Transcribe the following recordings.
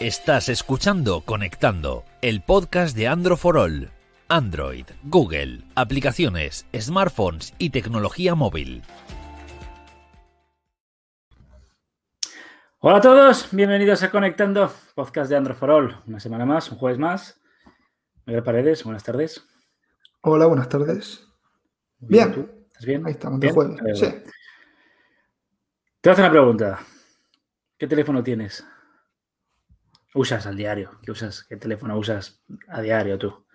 Estás escuchando Conectando, el podcast de Android for All. Android, Google, aplicaciones, smartphones y tecnología móvil. Hola a todos, bienvenidos a Conectando, podcast de Android for All. Una semana más, un jueves más. Miguel Paredes, buenas tardes. Hola, buenas tardes. Bien. ¿Tú? ¿Estás bien? Ahí estamos, de jueves. Sí. Te voy a hacer una pregunta. ¿Qué teléfono tienes? Usas al diario? ¿Qué usas? ¿Qué teléfono usas a diario tú?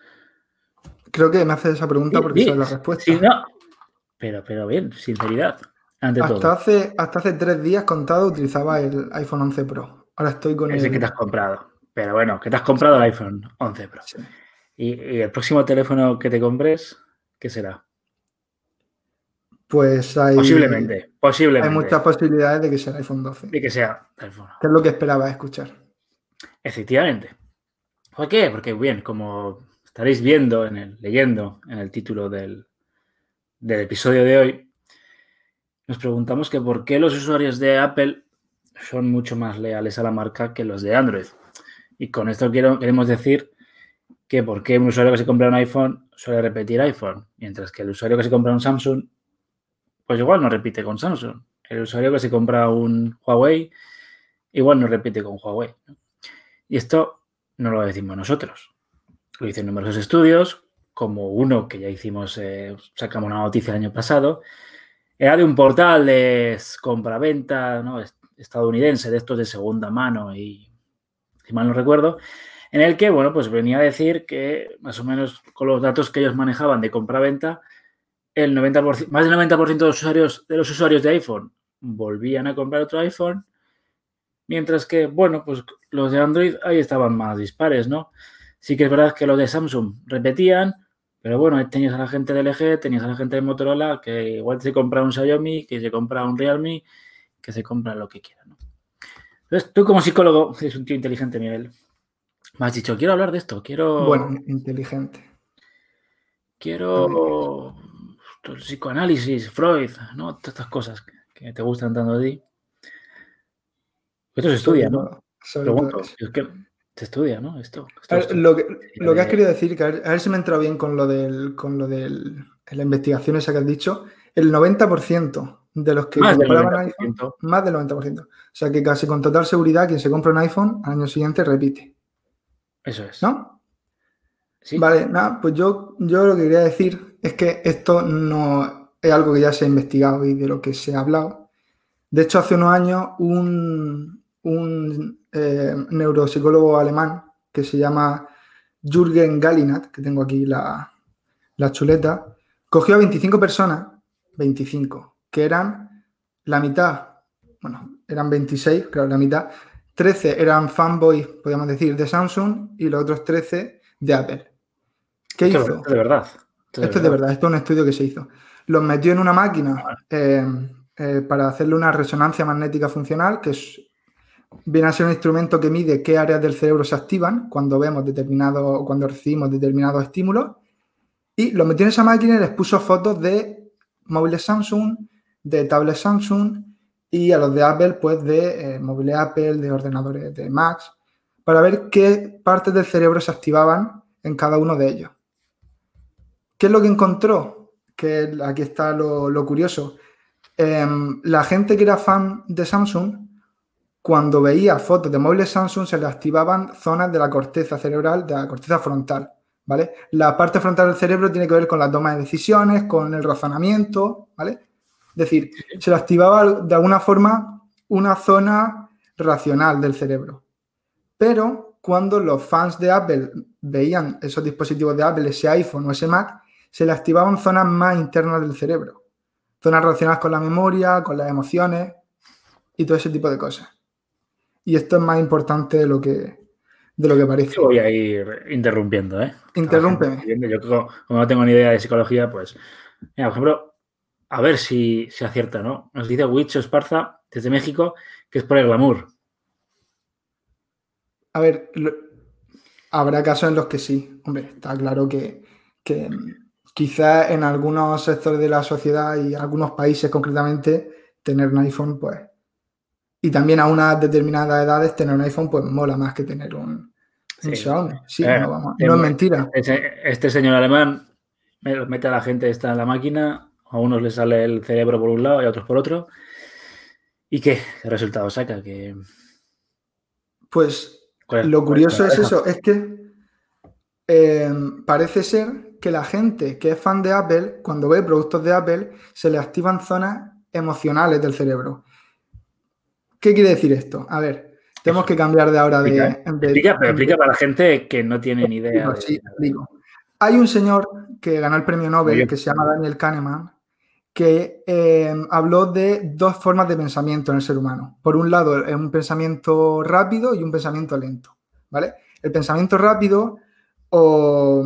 Creo que me haces esa pregunta porque Sí, sabes la respuesta. Sí, no. Pero, pero bien, sinceridad. Ante hasta, todo. hace, hasta hace tres días contado utilizaba el iPhone 11 Pro. Ahora estoy con Ese el... que te has comprado. Pero bueno, que te has comprado el iPhone 11 Pro. Y, y el próximo teléfono que te compres, ¿qué será? Pues hay, Posiblemente. hay Posiblemente. muchas posibilidades de que sea el iPhone 12. De que sea teléfono. Que es lo que esperaba escuchar. Efectivamente. ¿Por qué? Porque, bien, como estaréis viendo, en el, leyendo en el título del, del episodio de hoy, nos preguntamos que por qué los usuarios de Apple son mucho más leales a la marca que los de Android. Y con esto quiero, queremos decir que por qué un usuario que se compra un iPhone suele repetir iPhone, mientras que el usuario que se compra un Samsung, pues igual no repite con Samsung. El usuario que se compra un Huawei, igual no repite con Huawei. Y esto no lo decimos nosotros. Lo dicen numerosos estudios, como uno que ya hicimos, eh, sacamos una noticia el año pasado, era de un portal de compra-venta ¿no? estadounidense, de estos de segunda mano y, si mal no recuerdo, en el que, bueno, pues venía a decir que más o menos con los datos que ellos manejaban de compra-venta, el 90%, más del 90% de los, usuarios, de los usuarios de iPhone volvían a comprar otro iPhone, mientras que, bueno, pues los de Android ahí estaban más dispares, ¿no? Sí que es verdad que los de Samsung repetían, pero bueno, tenías a la gente de LG, tenías a la gente de Motorola, que igual se compra un Xiaomi, que se compra un Realme, que se compra lo que quiera, ¿no? Entonces, tú como psicólogo, eres un tío inteligente, Miguel, me has dicho, quiero hablar de esto, quiero... Bueno, inteligente. Quiero el psicoanálisis, Freud, ¿no? Todas estas cosas que, que te gustan tanto a ti. Esto se estudia, ¿no? Pregunto, es que se estudia, ¿no? Esto. lo, que, lo que has querido decir, que a ver, a ver si me he entrado bien con lo del, con lo del, la investigación esa que has dicho, el 90% de los que Más compraban 90%. iPhone, más del 90%. O sea que casi con total seguridad quien se compra un iPhone al año siguiente repite, Eso es. ¿no? Sí. Vale, nada, pues yo, yo lo que quería decir es que esto no es algo que ya se ha investigado y de lo que se ha hablado. De hecho, hace unos años un, un eh, neuropsicólogo alemán que se llama Jürgen Gallinat, que tengo aquí la, la chuleta, cogió a 25 personas, 25, que eran la mitad, bueno, eran 26, claro, la mitad, 13 eran fanboys, podríamos decir, de Samsung y los otros 13 de Apple. ¿Qué Esto, hizo? esto de verdad. Esto es de verdad, esto es un estudio que se hizo. Los metió en una máquina eh, eh, para hacerle una resonancia magnética funcional, que es- viene a ser un instrumento que mide qué áreas del cerebro se activan cuando vemos determinado, cuando recibimos determinados estímulos. Y los metió en esa máquina y les puso fotos de móviles Samsung, de tablets Samsung y a los de Apple, pues de eh, móviles Apple, de ordenadores de Macs, para ver qué partes del cerebro se activaban en cada uno de ellos. ¿Qué es lo que encontró? Que aquí está lo, lo curioso. Em, la gente que era fan de Samsung, cuando veía fotos de móviles Samsung, se le activaban zonas de la corteza cerebral, de la corteza frontal. ¿Vale? La parte frontal del cerebro tiene que ver con la toma de decisiones, con el razonamiento, ¿vale? Es decir, se le activaba de alguna forma una zona racional del cerebro. Pero cuando los fans de Apple veían esos dispositivos de Apple, ese iPhone o ese Mac, se le activaban zonas más internas del cerebro. Zonas relacionadas con la memoria, con las emociones y todo ese tipo de cosas. Y esto es más importante de lo que, de lo que parece. Yo voy a ir interrumpiendo, ¿eh? Interrúmpeme. Yo como, como no tengo ni idea de psicología, pues. Mira, por ejemplo, a ver si se acierta, ¿no? Nos dice Wicho Esparza, desde México, que es por el glamour. A ver, lo- habrá casos en los que sí. Hombre, está claro que, que quizás en algunos sectores de la sociedad y algunos países concretamente, tener un iPhone, pues, Y también a unas determinadas edades tener un iPhone pues mola más que tener un, Xiaomi. Sí, Eh, no, vamos, no es mentira. Este señor alemán me- mete a la gente esta en la máquina, a unos les sale el cerebro por un lado y a otros por otro. ¿Y qué? ¿Qué resultado saca? Que, Pues ¿cuál es- Lo es curioso es eso, es que eh, parece ser que la gente que es fan de Apple, cuando ve productos de Apple, se le activan zonas emocionales del cerebro. ¿Qué quiere decir esto? A ver, tenemos que cambiar de ahora de... Explica, de- Explica, pero explica para la gente que no tiene ni idea. Digo, de- sí, digo. Hay un señor que ganó el premio Nobel bien. que se llama Daniel Kahneman, que eh, habló de dos formas de pensamiento en el ser humano. Por un lado, es un pensamiento rápido y un pensamiento lento. ¿vale? El pensamiento rápido o,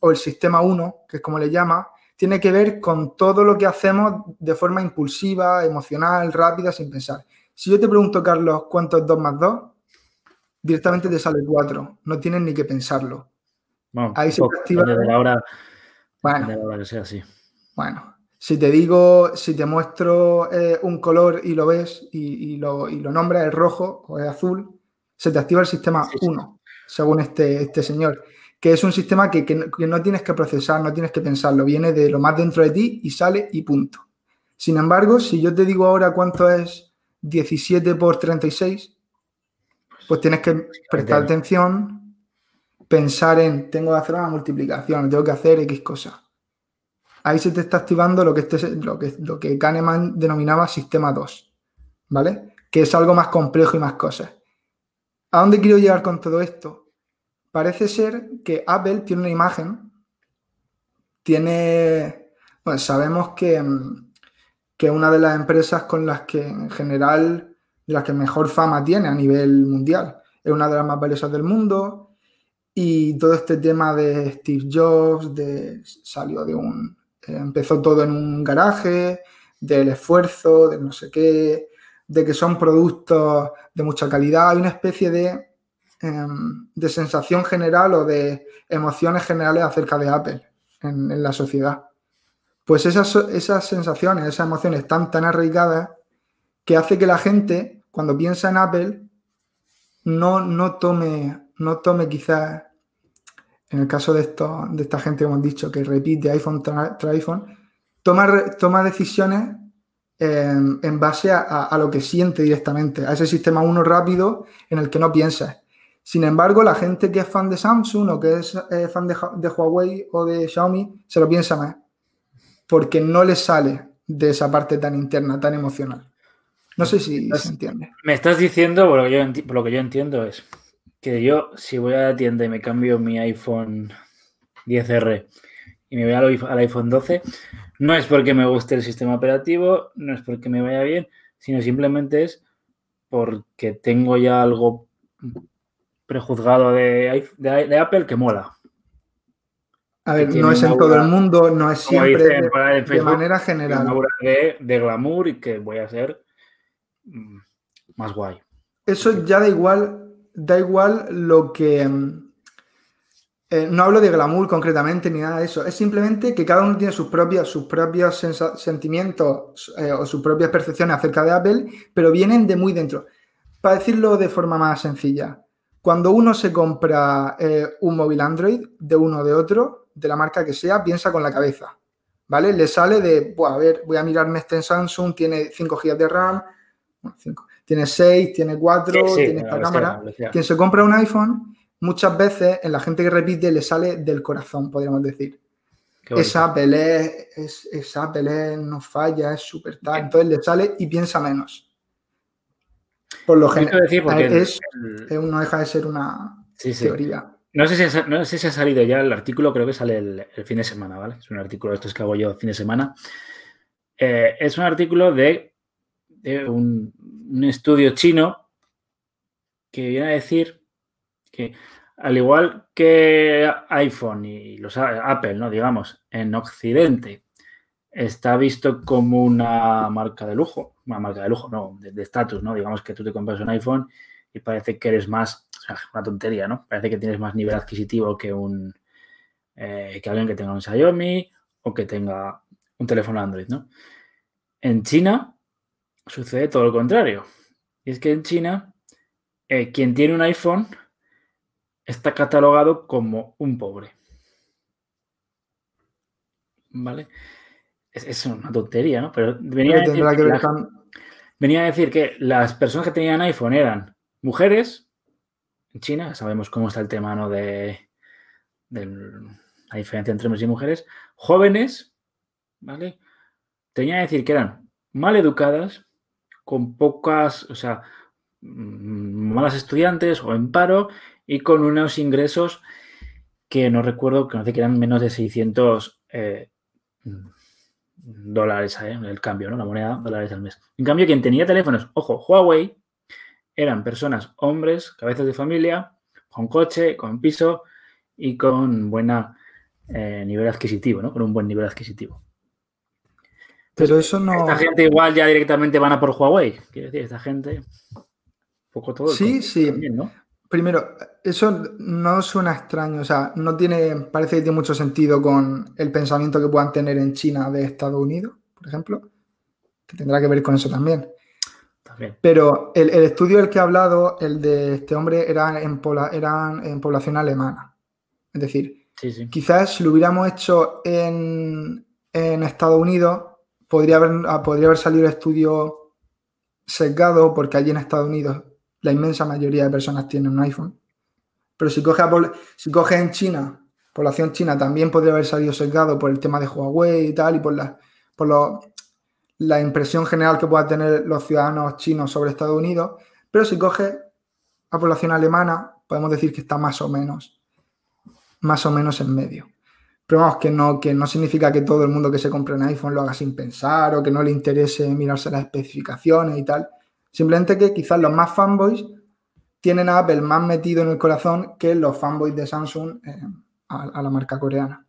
o el sistema 1, que es como le llama, tiene que ver con todo lo que hacemos de forma impulsiva, emocional, rápida, sin pensar. Si yo te pregunto, Carlos, ¿cuánto es 2 más 2? Directamente te sale 4. No tienes ni que pensarlo. Bueno, ahí se poco, activa- depende de la hora, Bueno, de la hora que sea. Bueno, si te digo, si te muestro eh, un color y lo ves y, y lo, y lo nombras, es rojo o es azul, se te activa el sistema Sí, sí. 1, según este, este señor, que es un sistema que, que no- que no tienes que procesar, no tienes que pensarlo, viene de lo más dentro de ti y sale y punto. Sin embargo, si yo te digo ahora cuánto es 17 por 36, pues tienes que prestar atención, pensar en, tengo que hacer una multiplicación, tengo que hacer X cosa. Ahí se te está activando lo que, este, lo que, lo que Kahneman denominaba sistema 2, ¿vale? Que es algo más complejo y más cosas. ¿A dónde quiero llegar con todo esto? Parece ser que Apple tiene una imagen, tiene, pues sabemos que, que una de las empresas con las que en general, las que mejor fama tiene a nivel mundial, es una de las más valiosas del mundo. Y todo este tema de Steve Jobs, de, salió de un, empezó todo en un garaje, del esfuerzo, de no sé qué, de que son productos de mucha calidad, hay una especie de, em, de sensación general o de emociones generales acerca de Apple en la sociedad. Pues esas, esas sensaciones, esas emociones están tan arraigadas que hace que la gente, cuando piensa en Apple, no, no tome, no tome quizás, en el caso de, esto, de esta gente que hemos dicho, que repite iPhone tras iPhone, toma, toma decisiones eh, en base a, lo que siente directamente, a ese sistema uno rápido en el que no piensas. Sin embargo, la gente que es fan de Samsung o que es eh, fan de, de Huawei o de Xiaomi se lo piensa más, porque no le sale de esa parte tan interna, tan emocional. No sé si Estás- se entiende. Me estás diciendo, por lo, que yo, enti- por lo que yo entiendo, es que yo, si voy a la tienda y me cambio mi iPhone 10R y me voy al, iPhone- al iPhone 12, no es porque me guste el sistema operativo, no es porque me vaya bien, sino simplemente es porque tengo ya algo prejuzgado de, iPh- de- de Apple que mola. A ver, no es una en todo el mundo, no es siempre dicen de, de manera Una general. aura de, de glamour y que voy a ser mm, más guay. Eso ya da igual, da igual lo que. mm, eh, no hablo de glamour concretamente ni nada de eso. Es simplemente que cada uno tiene sus propios, sus propios sentimientos eh, o sus propias percepciones acerca de Apple, pero vienen de muy dentro. Para decirlo de forma más sencilla, cuando uno se compra eh, un móvil Android de uno o de otro, de la marca que sea, piensa con la cabeza. ¿Vale? Le sale de, "Buah, a ver, voy a mirarme este en Samsung, tiene 5 GB de RAM, bueno, 5, tiene 6, tiene 4, Sí, sí, tiene esta cámara. Quien se compra un iPhone, muchas veces en la gente que repite le sale del corazón, podríamos decir. Qué bonito. Es Apple, es, es, Apple, no falla, es súper tal. Entonces le sale y piensa menos. Por lo general, es, el- no deja de ser una sí. teoría. No sé, si ha, no sé si ha salido ya el artículo, creo que sale el, fin de semana, ¿vale? Es un artículo de estos que hago yo fin de semana. Eh, es un artículo de, un, un estudio chino que viene a decir que al igual que iPhone y los Apple, ¿no? Digamos, en Occidente está visto como una marca de lujo, una marca de lujo, no, de estatus, ¿no? Digamos que tú te compras un iPhone y parece que eres más, una tontería, ¿no? Parece que tienes más nivel adquisitivo que un eh, que alguien que tenga un Xiaomi o que tenga un teléfono Android, ¿no? En China sucede todo lo contrario. Y es que en China, eh, quien tiene un iPhone está catalogado como un pobre. ¿Vale? Es, una tontería, ¿no? Pero venía, a decir que venía a decir que las personas que tenían iPhone eran mujeres, China, sabemos cómo está el tema ¿no? de, la diferencia entre hombres y mujeres, jóvenes, ¿vale? Tenía que decir que eran mal educadas, con pocas, o sea, mm, malas estudiantes o en paro y con unos ingresos que no recuerdo, que no sé que eran menos de 600 eh, dólares ¿eh? el cambio, ¿no? La moneda dólares al mes. En cambio, quien tenía teléfonos, ojo, Huawei, eran personas, hombres, cabezas de familia, con coche, con piso y con buena eh, nivel adquisitivo, ¿no? Con un buen nivel adquisitivo. Pero eso no. Esta gente igual ya directamente van a por Huawei. Quiero decir, esta gente. poco todo. Sí, sí. Primero, eso no suena extraño, o sea, no tiene, parece que tiene mucho sentido con el pensamiento que puedan tener en China de Estados Unidos, por ejemplo, que tendrá que ver con eso también. Pero el, estudio del que he hablado, el de este hombre, era en, en población alemana. Es decir, quizás si lo hubiéramos hecho en, en Estados Unidos, podría haber, ah, podría haber salido el estudio sesgado, porque allí en Estados Unidos la inmensa mayoría de personas tienen un iPhone. Pero si coge, si coge en China, población china, también podría haber salido sesgado por el tema de Huawei y tal, y por la, por lo, la impresión general que puedan tener los ciudadanos chinos sobre Estados Unidos. Pero si coge a población alemana, podemos decir que está más o menos, más o menos en medio. Pero vamos, que no, que no significa que todo el mundo que se compre un iPhone lo haga sin pensar o que no le interese mirarse las especificaciones y tal. Simplemente que quizás los más fanboys tienen a Apple más metido en el corazón que los fanboys de Samsung eh, a, la marca coreana.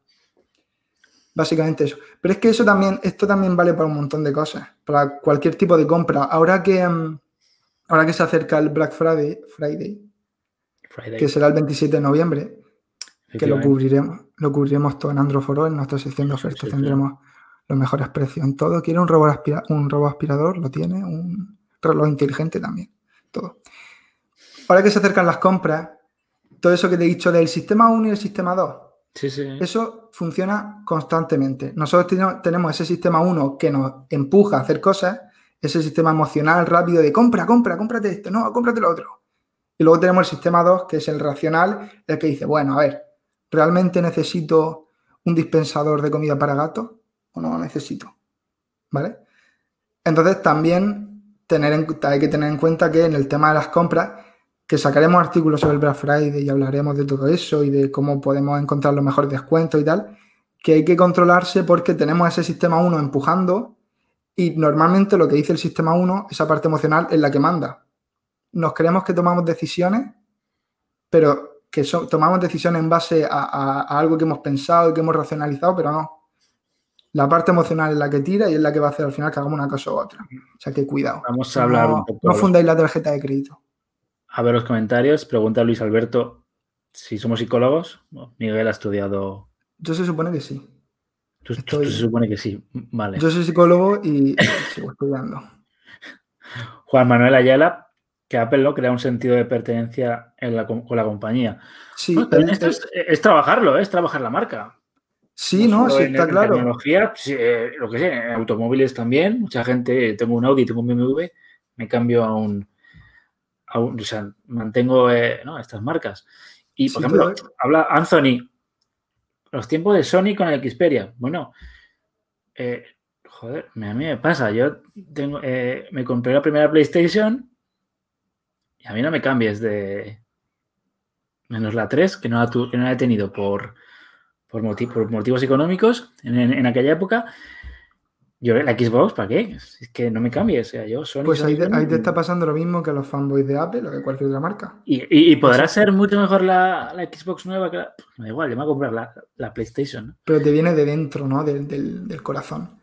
Básicamente eso. Pero es que eso también, esto también vale para un montón de cosas, para cualquier tipo de compra. Ahora que, mm, ahora que se acerca el Black Friday, Friday, que será el 27 de noviembre, que lo cubriremos, lo cubriremos todo en Android en nuestra sección de ofertas tendremos los mejores precios en todo. Quiere un robot, un robot aspirador, lo tiene, un reloj inteligente también, todo. Ahora que se acercan las compras, todo eso que te he dicho del sistema 1 y el sistema 2, eso funciona constantemente. Nosotros tenemos ese sistema 1 que nos empuja a hacer cosas, ese sistema emocional rápido de compra, compra, cómprate esto, no, cómprate lo otro. Y luego tenemos el sistema 2, que es el racional, el que dice, bueno, a ver, ¿realmente necesito un dispensador de comida para gato o no lo necesito? ¿Vale? Entonces también tener hay que tener en cuenta que en el tema de las compras, que sacaremos artículos sobre el Black Friday y hablaremos de todo eso y de cómo podemos encontrar los mejores descuentos y tal, que hay que controlarse porque tenemos ese sistema 1 empujando y normalmente lo que dice el sistema 1, esa parte emocional, es la que manda. Nos creemos que tomamos decisiones, pero que tomamos decisiones en base a, algo que hemos pensado y que hemos racionalizado, pero no. La parte emocional es la que tira y es la que va a hacer al final que hagamos una cosa u otra. O sea que cuidado. Vamos a hablar no, un poco. No fundáis la tarjeta de crédito. A ver los comentarios. Pregunta Luis Alberto si somos psicólogos. Miguel ha estudiado. Yo se supone que sí. Tú, se supone que sí. Vale. Yo soy psicólogo y sigo estudiando. Juan Manuel Ayala que Apple ¿no? crea un sentido de pertenencia con la compañía. Sí, esto es, trabajarlo, ¿eh? es trabajar la marca. Sí, no, sí, está claro. En tecnología, eh, lo que sé, en automóviles también, mucha gente, tengo un Audi, tengo un BMW, me cambio a un, o sea, mantengo eh, estas marcas. Y, por ejemplo, habla Anthony, los tiempos de Sony con el Xperia. Bueno, joder, a mí me pasa, yo tengo, me compré la primera PlayStation a mí no me cambies de menos la 3, que no la, que no he tenido por, por, motivos económicos en, aquella época. Yo la Xbox, ¿para qué? Es que no me cambies. O sea, yo pues ahí, te, está pasando lo mismo que a los fanboys de Apple o de cualquier otra marca. Y, podrá ser mucho mejor la, Xbox nueva que la. Me da igual, yo me voy a comprar la, PlayStation. Pero te viene de dentro, ¿no? Del, corazón.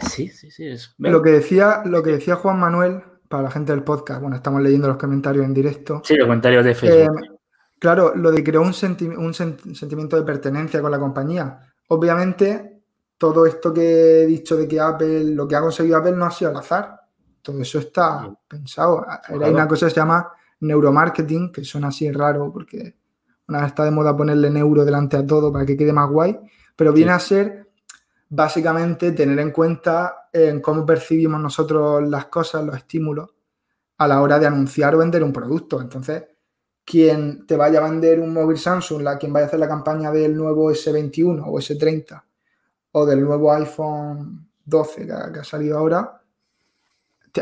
sí, sí, sí. Es... Lo, que decía, lo que decía Juan Manuel para la gente del podcast, bueno, estamos leyendo los comentarios en directo. Sí, los comentarios de Facebook. Eh, claro, lo de crear un, sentimiento de pertenencia con la compañía. Obviamente, todo esto que he dicho de que Apple, lo que ha conseguido Apple no ha sido al azar. todo eso está pensado. Hay una cosa que se llama neuromarketing, que suena así raro porque una vez está de moda ponerle neuro delante a todo para que quede más guay, pero viene a ser básicamente tener en cuenta en cómo percibimos nosotros las cosas, los estímulos, a la hora de anunciar o vender un producto. Entonces, quien te vaya a vender un móvil Samsung, la, quien vaya a hacer la campaña del nuevo S21 o S30 o del nuevo iPhone 12 que ha, salido ahora,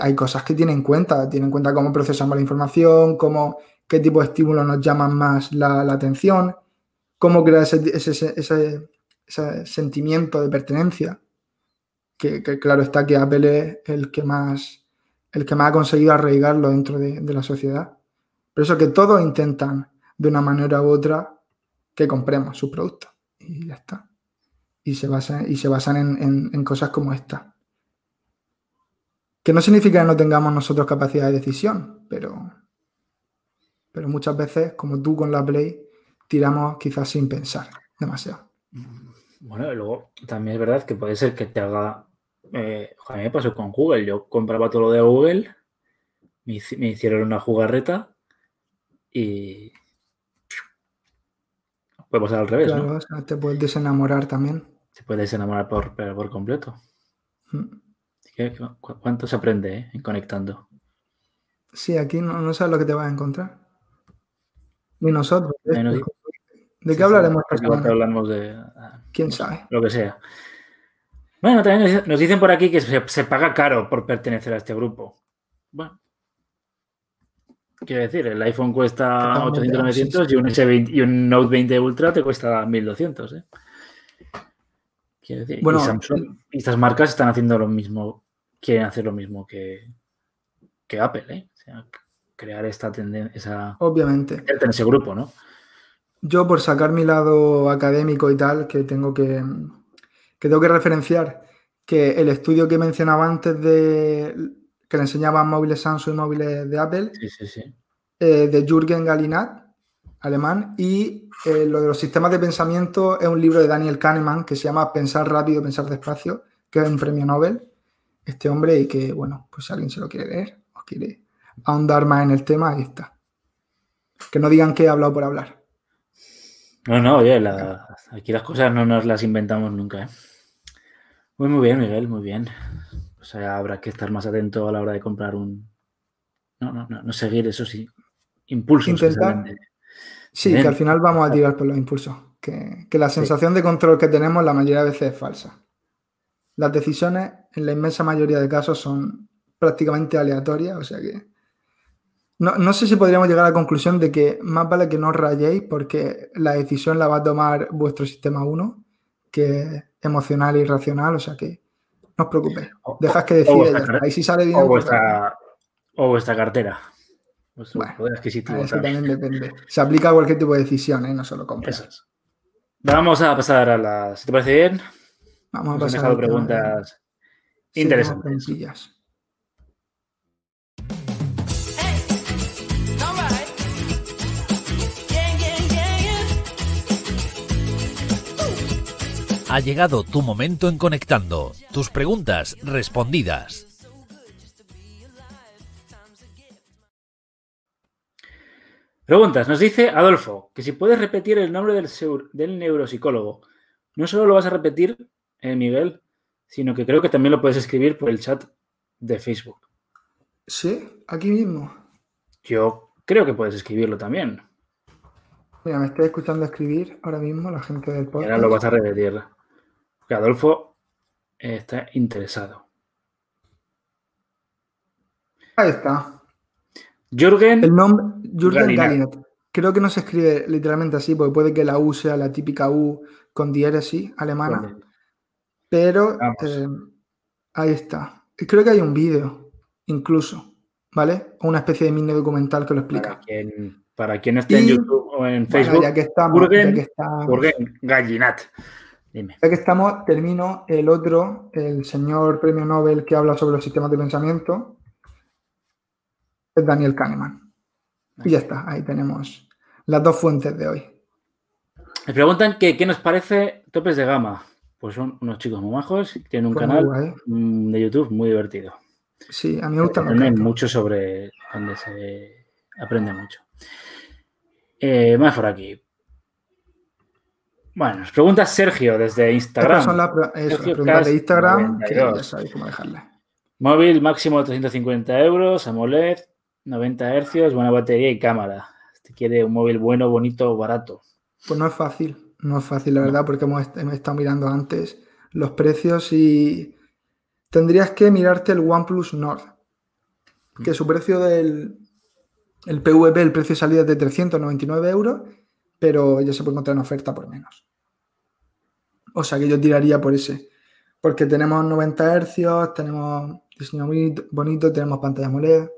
hay cosas que tiene en cuenta. Tiene en cuenta cómo procesamos la información, cómo, qué tipo de estímulos nos llaman más la, atención, cómo crear ese, sentimiento de pertenencia. Que, claro está que Apple es el que más, el que más ha conseguido arraigarlo dentro de, la sociedad. Por eso que todos intentan de una manera u otra que compremos su producto. Y ya está. Y se basan, y se basan en, en cosas como esta. Que no significa que no tengamos nosotros capacidad de decisión, pero, pero muchas veces, como tú con la Play, tiramos quizás sin pensar demasiado. Bueno, y luego también es verdad que puede ser que te haga. Eh, me pasó con Google. Yo compraba todo lo de Google, me, hicieron una jugarreta y. Puede pasar al revés. Claro, ¿no? te puedes desenamorar también. Te puedes desenamorar por, por completo. Mm. ¿Cuánto se aprende eh, conectando? Sí, aquí no, sabes lo que te vas a encontrar. Ni nosotros. ¿eh? ¿De qué hablaremos hablamos de. Ah, ¿Quién sabe? Lo que sea. Bueno, también nos dicen por aquí que se, paga caro por pertenecer a este grupo. Bueno. Quiero decir, el iPhone cuesta 800, 900 y, un S20, y un Note 20 Ultra te cuesta 1200. ¿eh? Quiero decir, bueno, y, Samsung, y estas marcas están haciendo lo mismo quieren hacer lo mismo que, Apple, ¿eh? O sea, crear esta tendencia. Obviamente. En ese grupo, ¿no? Yo, por sacar mi lado académico y tal, que tengo que, que tengo que referenciar que el estudio que mencionaba antes de que le enseñaban móviles Samsung y móviles de Apple, eh, de Jürgen Galinat, alemán, y eh, lo de los sistemas de pensamiento es un libro de Daniel Kahneman que se llama Pensar rápido, pensar despacio, que es un premio Nobel este hombre y que, bueno, pues si alguien se lo quiere leer o quiere ahondar más en el tema, ahí está. Que no digan que he hablado por hablar. No, no, oye, aquí las cosas no nos las inventamos nunca. ¿eh? Muy, muy bien, Miguel, muy bien. O sea, habrá que estar más atento a la hora de comprar un... No, no, no, no seguir esos impulsos. Intentar... Sí, que al final vamos a tirar por los impulsos. Que, la sensación de control que tenemos la mayoría de veces es falsa. Las decisiones, en la inmensa mayoría de casos, son prácticamente aleatorias, o sea que no, sé si podríamos llegar a la conclusión de que más vale que no os rayéis porque la decisión la va a tomar vuestro sistema 1, que es emocional y racional, o sea que no os preocupéis. Dejad que decida Ahí si sale bien. O vuestra, o vuestra cartera. bueno, poder adquisitivo. también depende. Se aplica a cualquier tipo de decisión, ¿eh? no solo compras. Vamos a pasar a las. ¿Si te parece bien? Vamos a pasar. dejado preguntas interesantes. Ha llegado tu momento en Conectando. Tus preguntas respondidas. Preguntas. Nos dice Adolfo que si puedes repetir el nombre del, del neuropsicólogo. No solo lo vas a repetir, eh, Miguel, sino que creo que también lo puedes escribir por el chat de Facebook. Sí, aquí mismo. Yo creo que puedes escribirlo también. Mira, me estoy escuchando escribir ahora mismo la gente del podcast. ahora lo vas a repetir. Adolfo está interesado. Ahí está. Jürgen. El nombre, Jürgen Creo que no se escribe literalmente así, porque puede que la U sea la típica U con diéresis alemana. Pero eh, ahí está. Creo que hay un vídeo, incluso, ¿vale? Una especie de mini documental que lo explica. Para quien, esté en YouTube o en Facebook, ya que estamos, ya que estamos, Gallinat. Dime. Ya que estamos, termino el otro, el señor premio Nobel que habla sobre los sistemas de pensamiento, es Daniel Kahneman. Y ya está, ahí tenemos las dos fuentes de hoy. Me preguntan que, qué nos parece Topes de Gama. Pues son unos chicos muy majos, tienen un pues canal mm, de YouTube muy divertido. Sí, a mí me Aprenden cascos. mucho sobre donde se aprende mucho. Eh, más por aquí. Bueno, nos pregunta Sergio desde Instagram. Estas son las, preguntas de Instagram, que 92. ya sabéis cómo dejarlas. Móvil máximo de 350 euros, AMOLED, 90 Hz, buena batería y cámara. Este quiere un móvil bueno, bonito, barato. Pues no es fácil, no es fácil, la verdad, porque hemos, est- hemos estado mirando antes los precios y tendrías que mirarte el OnePlus Nord, que su precio del el PVP, el precio de salida es de 399 euros, pero ya se puede encontrar en oferta por menos. O sea que yo tiraría por ese, porque tenemos 90 Hz, tenemos diseño bonito, tenemos pantalla AMOLED,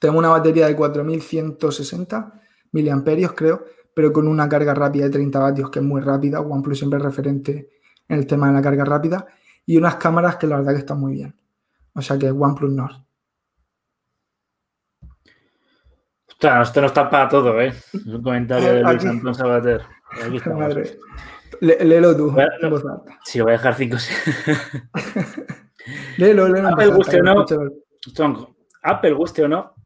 tenemos una batería de 4160 miliamperios, creo, pero con una carga rápida de 30 vatios, que es muy rápida. OnePlus siempre es referente en el tema de la carga rápida. Y unas cámaras que la verdad que están muy bien. O sea que OnePlus Nord. Ostras, esto no está para todo, ¿eh? Es un comentario de Luis. Antón Sabater. Aquí estamos. Léelo tú, Bueno, alta. Sí, lo voy a dejar 5 Léelo, léelo. Apple, guste o no. Apple, guste o no,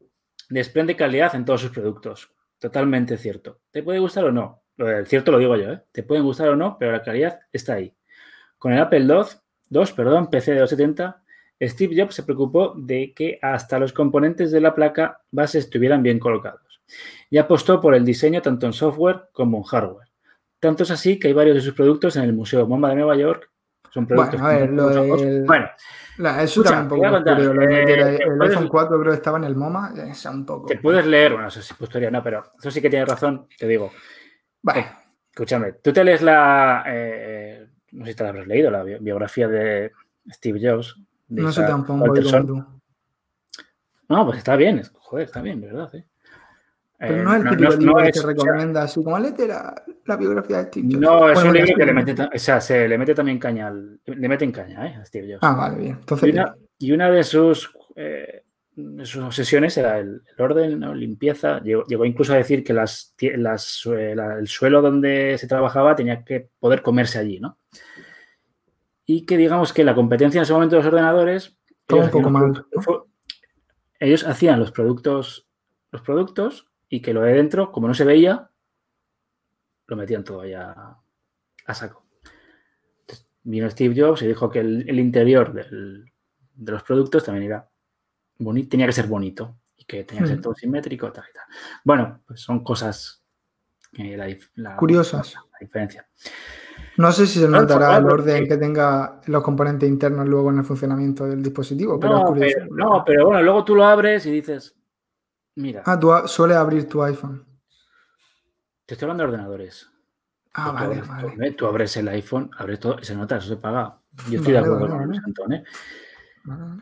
desprende calidad en todos sus productos. Totalmente cierto. ¿Te puede gustar o no? Lo cierto lo digo yo, ¿eh? Te pueden gustar o no, pero la calidad está ahí. Con el Apple 2, 2 perdón, PC de 270, Steve Jobs se preocupó de que hasta los componentes de la placa base estuvieran bien colocados. Y apostó por el diseño tanto en software como en hardware. Tanto es así que hay varios de sus productos en el Museo MoMA de Nueva York. Son productos Bueno, a ver, lo del- Bueno, La- eso Escucha, un poco eh, te el puedes- iPhone 4 creo que estaba en el MoMA. Es un poco. te puedes leer, bueno, eso sí, teoría no, pero eso sí que tienes razón, te digo. Bueno, Escúchame, tú te lees la. eh, no sé si te la habrás leído, la bi- biografía de Steve Jobs. No Walterson. como tú. No, pues está bien, es- joder, está bien, de verdad. ¿eh? Pero Eh, no es el típico libro que es- se recomienda, así como léete la, la biografía de Steve Jobs. No, es Bueno, un libro que le mete, o sea, se le mete también caña al, le meten caña, ¿eh? A Steve Jobs. Ah, vale, bien. Entonces, y, una, y una de sus, eh, sus obsesiones era el, el orden, ¿no? limpieza. Llegó, llegó incluso a decir que las, las, eh, la- el suelo donde se trabajaba tenía que poder comerse allí, ¿no? Y que digamos que la competencia en ese momento de los ordenadores. Un ellos poco hacían mal, los productos- fue- ellos hacían los productos, los productos y que lo de dentro, como no se veía, lo metían todo allá a saco. Entonces, vino Steve Jobs y dijo que el, el interior del- de los productos también era bonito, tenía que ser bonito y que tenía que ser Hmm. todo simétrico, tal y tal. Bueno, pues son cosas la, la- Curiosas. la diferencia. No sé si se No, notará el orden sí. que tenga los componentes internos luego en el funcionamiento del dispositivo, pero No, pero, no, pero bueno, luego tú lo abres y dices, mira, Ah, tú sueles abrir tu iPhone. te estoy hablando de ordenadores. Ah, vale, abres- vale. Tú abres el iPhone, abres todo, y se nota, eso se paga. Yo estoy Vale, de acuerdo vale, con vale. Antón, ¿eh?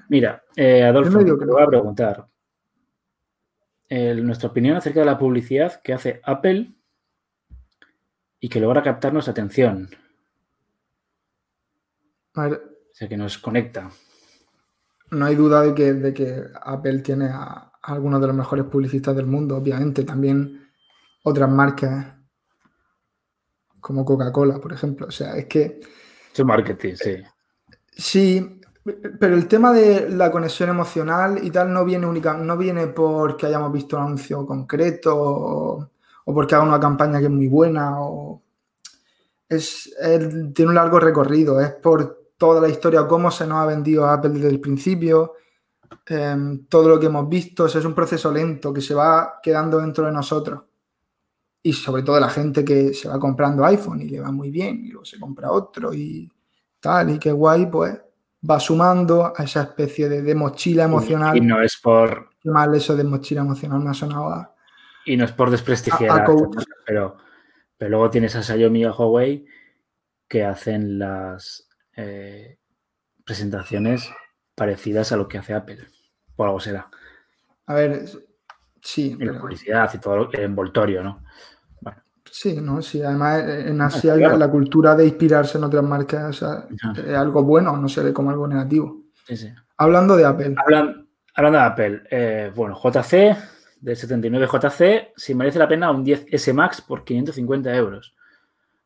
Mira, eh, Adolfo, te voy a preguntar el- nuestra opinión acerca de la publicidad que hace Apple y que logra captar nuestra atención, ver, o sea, que nos conecta. no hay duda de que, de que Apple tiene a, a algunos de los mejores publicistas del mundo, obviamente. También otras marcas como Coca-Cola, por ejemplo. O sea, es que Es marketing, sí. Sí, pero el tema de la conexión emocional y tal no viene única, no viene porque hayamos visto un anuncio concreto o, o porque haga una campaña que es muy buena o es, es- tiene un largo recorrido, es por toda la historia, cómo se nos ha vendido Apple desde el principio, em, todo lo que hemos visto, o sea, es un proceso lento que se va quedando dentro de nosotros. Y sobre todo la gente que se va comprando iPhone y le va muy bien y luego se compra otro y tal, y qué guay, pues va sumando a esa especie de, de mochila emocional. Y no es por, Qué mal eso de mochila emocional me ha sonado a- y no es por desprestigiar A- a a pero, pero luego tienes a Xiaomi y a Huawei que hacen las eh, presentaciones parecidas a lo que hace Apple. Por algo será. A ver, sí, la publicidad y todo el envoltorio, ¿no? sí, ¿no? Sí, además eh, en Asia Ah, claro. la cultura de inspirarse en otras marcas o sea, Ajá. es algo bueno, no se ve como algo negativo. Sí, sí. Hablando de Apple, Hablan- hablando de Apple, eh, bueno, JC, del 79 JC, si merece la pena un 10S Max por 550 euros.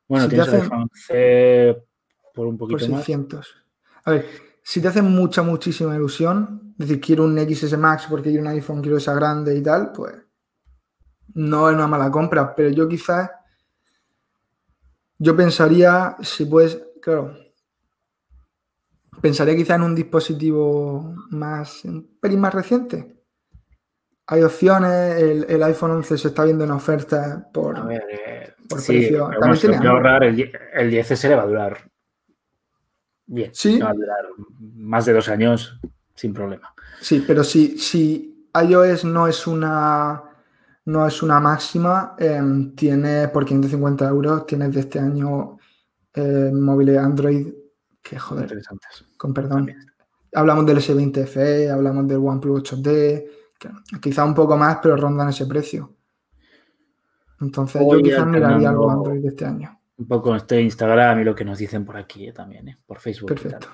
Bueno, Si tienes el hacen- iPhone C por un por poquito más. 600. A ver, si te hace mucha, muchísima ilusión, es decir, quiero un XS Max porque quiero un iPhone, quiero esa grande y tal, pues no es una mala compra, pero yo quizás, yo pensaría, si puedes, claro, pensaría quizás en un dispositivo más, un pelín más reciente. Hay opciones, el, iPhone 11 se está viendo en ofertas por, A ver, eh, por sí, precio. También tiene ahorrar, el, 10 el 10S le va a durar bien. Sí. Va a durar más de dos años sin problema. Sí, pero si, si iOS no es una no es una máxima, em, tiene por 550 euros, tienes de este año eh, móviles Android, que joder, Interesantes. con perdón. Hablamos del S20 FE, hablamos del OnePlus 8D, que quizá un poco más, pero rondan ese precio. Entonces Voy yo quizás miraría algo Android de este año. Un poco este Instagram y lo que nos dicen por aquí eh, también, eh, por Facebook. y tal. Perfecto.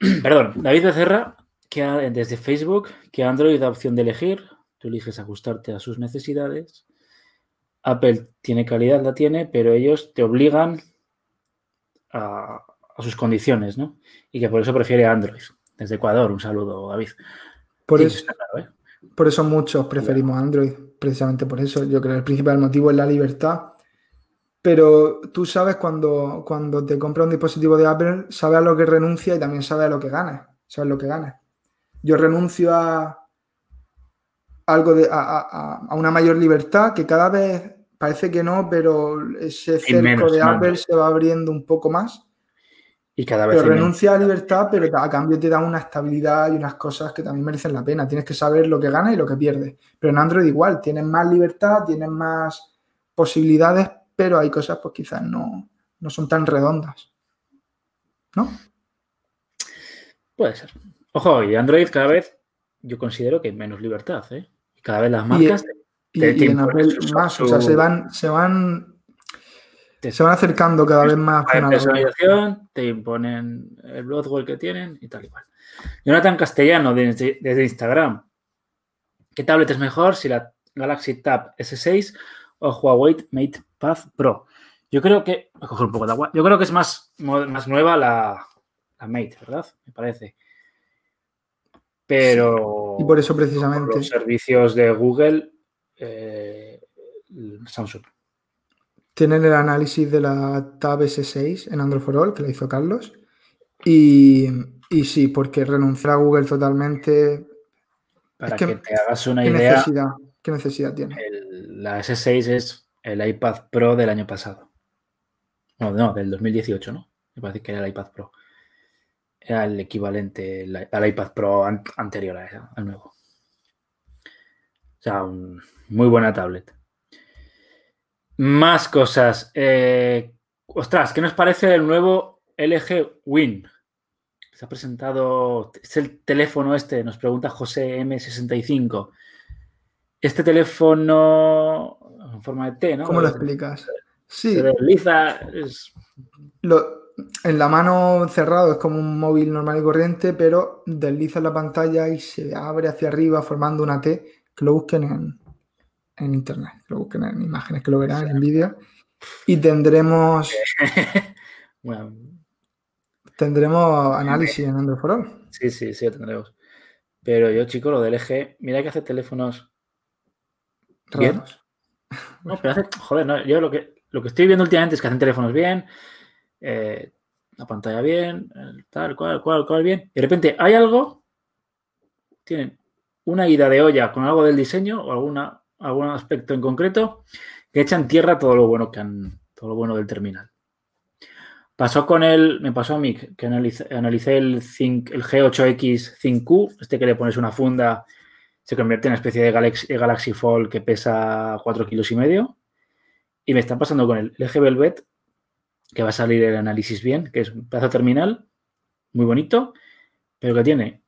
Perdón, David Becerra, que ha- desde Facebook, que Android da opción de elegir, tú eliges ajustarte a sus necesidades. Apple tiene calidad, la tiene, pero ellos te obligan a, a sus condiciones, ¿no? Y que por eso prefiere Android. Desde Ecuador, un saludo, David. Por Sí, eso, claro, ¿eh? Por eso muchos preferimos Android, precisamente por eso. Yo creo que el principal motivo es la libertad. Pero tú sabes cuando, cuando te compras un dispositivo de Apple, sabes a lo que renuncia y también sabes a lo que ganas. Sabes lo que ganas. Yo renuncio a algo de, a, a- a- una mayor libertad que cada vez parece que no, pero ese cerco menos, de. Apple se va abriendo un poco más. Y cada vez Pero hay menos. renuncia a libertad, pero a cambio te da una estabilidad y unas cosas que también merecen la pena. Tienes que saber lo que ganas y lo que pierdes. Pero en Android igual, tienes más libertad, tienes más posibilidades, pero hay cosas pues quizás no, no son tan redondas. ¿No? Puede ser. Ojo, y Android cada vez yo considero que hay menos libertad, ¿eh? Y cada vez las marcas Y, Te- y te en imponen Apple su- más, o sea, se van, se van, te- se van acercando cada vez más la personalización, te imponen el Bloodwell que tienen y tal y cual. Jonathan Castellano desde, desde Instagram. ¿Qué tablet es mejor si la Galaxy Tab S6 o Huawei Mate Pad Pro? Yo creo que. Voy a coger un poco de agua. Yo creo que es más, más nueva la, la Mate, ¿verdad? Me parece. Pero. Y por eso por precisamente. los servicios de Google, eh, Samsung. Tienen el análisis de la Tab S6 en Android for All, que la hizo Carlos. Y, y sí, porque renunciar a Google totalmente. Para Es que- que, te hagas una ¿Qué idea. necesidad, ¿Qué necesidad tiene? el- la S6 es el iPad Pro del año pasado. No, no, del 2018, ¿no? Me parece que era el iPad Pro. Era el equivalente al iPad Pro an- anterior al nuevo. O sea, un- muy buena tablet. Más cosas. Eh, ostras, ¿qué nos parece el nuevo LG Win? Se ha presentado, es el teléfono este, nos pregunta José M65. Este teléfono en forma de T, ¿no? ¿Cómo lo explicas? Sí, Se desliza, es- lo- en la mano cerrado es como un móvil normal y corriente, pero desliza la pantalla y se abre hacia arriba formando una T. Que lo busquen en, en internet, que lo busquen en imágenes, que lo verán en vídeo. Y tendremos, bueno, tendremos análisis en Android for All. sí, sí, sí, lo tendremos. Pero yo, chico, lo del LG, mira que hace teléfonos. Bien. No, pero hace, joder, yo lo que, lo que estoy viendo últimamente es que hacen teléfonos bien, eh, la pantalla bien, el tal, cual, cual, cual, bien. Y de repente hay algo, tienen una ida de olla con algo del diseño o alguna, algún aspecto en concreto que echan tierra todo lo bueno que han, todo lo bueno del terminal. Pasó con el, me pasó a mí que analice- analicé el, Think- el G8X ThinQ, este que le pones una funda, se convierte en una especie de Galaxy, Galaxy Fold que pesa 4 kilos y medio. Y me está pasando con el LG Velvet, que va a salir el análisis bien, que es un pedazo terminal, muy bonito, pero que tiene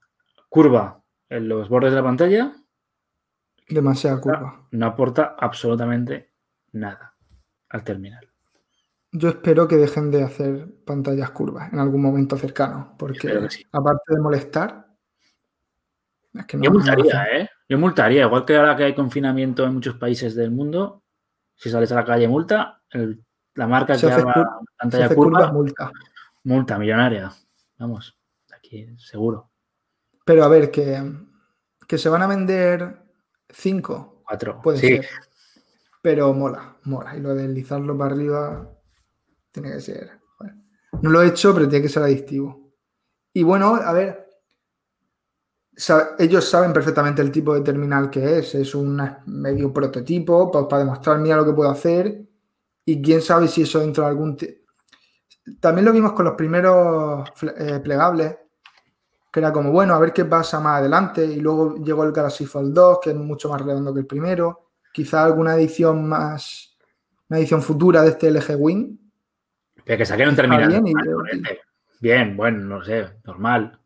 curva en los bordes de la pantalla, Demasiada curva. no aporta absolutamente nada al terminal. Yo espero que dejen de hacer pantallas curvas en algún momento cercano, porque sí. aparte de molestar, es que no, Yo multaría. ¿eh? Yo multaría, igual que ahora que hay confinamiento en muchos países del mundo, si sales a la calle multa, el- la marca Si que haga pantalla curva, multa. multa millonaria. Vamos. aquí seguro. Pero a ver, que, que se van a vender cinco. Cuatro. Puede sí. ser. Pero mola, mola. Y lo de deslizarlo para arriba tiene que ser. bueno. No lo he hecho, pero tiene que ser adictivo. Y bueno, a ver. Ellos saben perfectamente el tipo de terminal que es. Es un medio prototipo pues, para demostrar, mira lo que puedo hacer. Y quién sabe si eso dentro de algún. También lo vimos con los primeros eh, plegables, que era como, bueno, a ver qué pasa más adelante. Y luego llegó el Galaxy Fold 2, que es mucho más redondo que el primero. Quizá alguna edición más, una edición futura de este LG Wing. Pero que saquen un terminal. y. Bien, bueno, no sé, normal.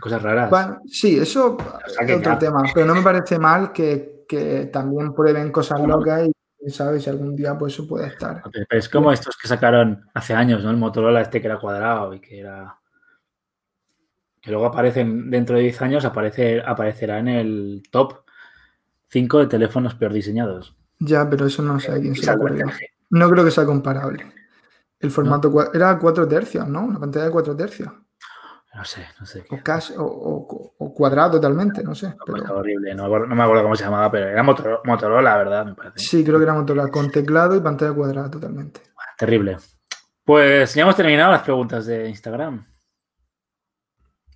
Cosas raras. Bueno, sí, eso es otro ya. tema, pero no me parece mal que, que también prueben cosas locas y quién sabe si algún día pues eso puede estar. Pero es como estos que sacaron hace años, ¿no? El Motorola este que era cuadrado y que era. Que luego aparecen dentro de 10 años, aparece, aparecerá en el top 5 de teléfonos peor diseñados. Ya, pero eso no sé a quién se ocurrió. No creo que sea comparable. El formato era 4 tercios, ¿no? Una pantalla de 4 tercios. No sé, no sé. O casi, o, o- o cuadrado totalmente, no sé. Pero... Horrible, no, me acuerdo- no me acuerdo cómo se llamaba, pero era Motoro- Motorola, ¿verdad? Me parece. sí, creo que era Motorola con teclado y pantalla cuadrada totalmente. Terrible. Pues ya hemos terminado las preguntas de Instagram.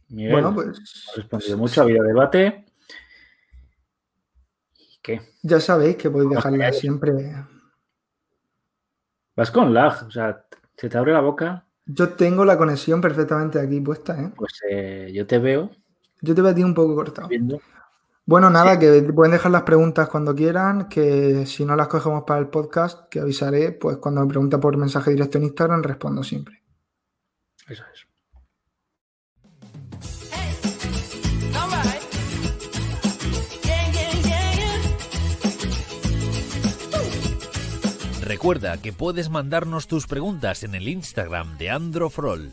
Miguel, Bueno, pues has respondido mucho, ha habido debate. ¿Y qué? ya sabéis que podéis dejarla siempre. Vas con lag, o sea, se te abre la boca, Yo tengo la conexión perfectamente aquí puesta, ¿eh? pues eh, yo te veo Yo te veo a ti un poco cortado. Bueno, nada, que pueden dejar las preguntas cuando quieran, que si no las cogemos para el podcast, que avisaré, pues cuando me pregunta por mensaje directo en Instagram, respondo siempre. Eso es. Recuerda que puedes mandarnos tus preguntas en el Instagram de Androfrol.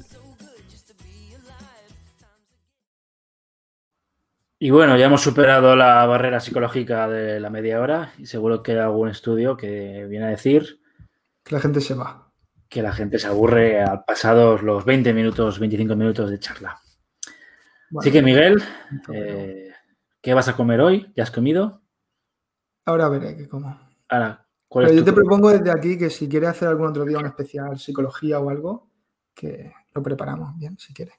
Y bueno, ya hemos superado la barrera psicológica de la media hora y seguro que hay algún estudio que viene a decir Que la gente se va. que la gente se aburre al pasados los 20 minutos, 25 minutos de charla. Bueno, Así que Miguel, eh, ¿qué vas a comer hoy? ¿Ya has comido? ahora veré que como. Ahora, ¿cuál Pero yo te propongo desde aquí que si quieres hacer algún otro día un especial psicología o algo, que lo preparamos bien, si quieres.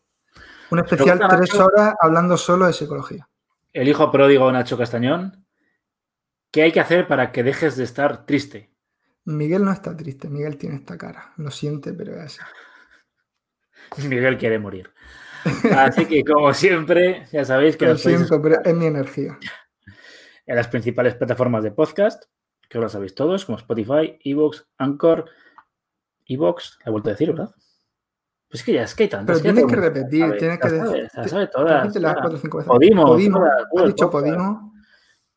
Un especial tres Nacho. horas hablando solo de psicología. el hijo pródigo Nacho Castañón? ¿Qué hay que hacer para que dejes de estar triste? Miguel no está triste, Miguel tiene esta cara. Lo siente, pero es así. Miguel quiere morir. Así que, como siempre, ya sabéis que Lo nos podéis siento, pero es mi energía. en las principales plataformas de podcast, que lo sabéis todos, como Spotify, Evox, Anchor, Evox, la he vuelto a decir, ¿verdad? Pues es que ya es que hay tantas. Pero tienes que repetir, sabe, tienes que decir- sabe todas. Cuatro cinco veces. Podimo, Podimo, todas, has Google dicho. Podimo.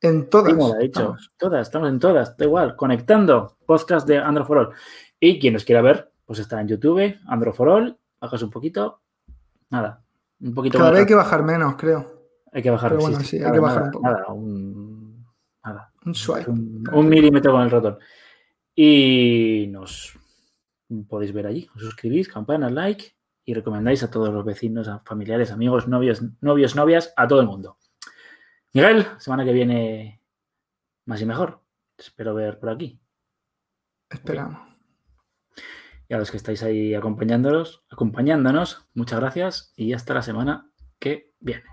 En todas. Podimo ha dicho. Todas, estamos en todas, da igual. Conectando, podcast de Android for All. Y quien nos quiera ver, pues está en YouTube, Android for All. Bajas un poquito. Nada. Un poquito Cada más vez hay que bajar menos, creo. Hay que bajar. Pero bueno, sí, hay nada, que bajar nada, un poco. Nada, un, nada, Un swipe. un, un milímetro con el ratón. Y nos podéis ver allí. Os suscribís, campana, like y recomendáis a todos los vecinos, a familiares, amigos, novios, novios, novias, a todo el mundo. Miguel, semana que viene más y mejor. Te espero ver por aquí. Esperamos. Y a los que estáis ahí acompañándonos, acompañándonos, muchas gracias y hasta la semana que viene.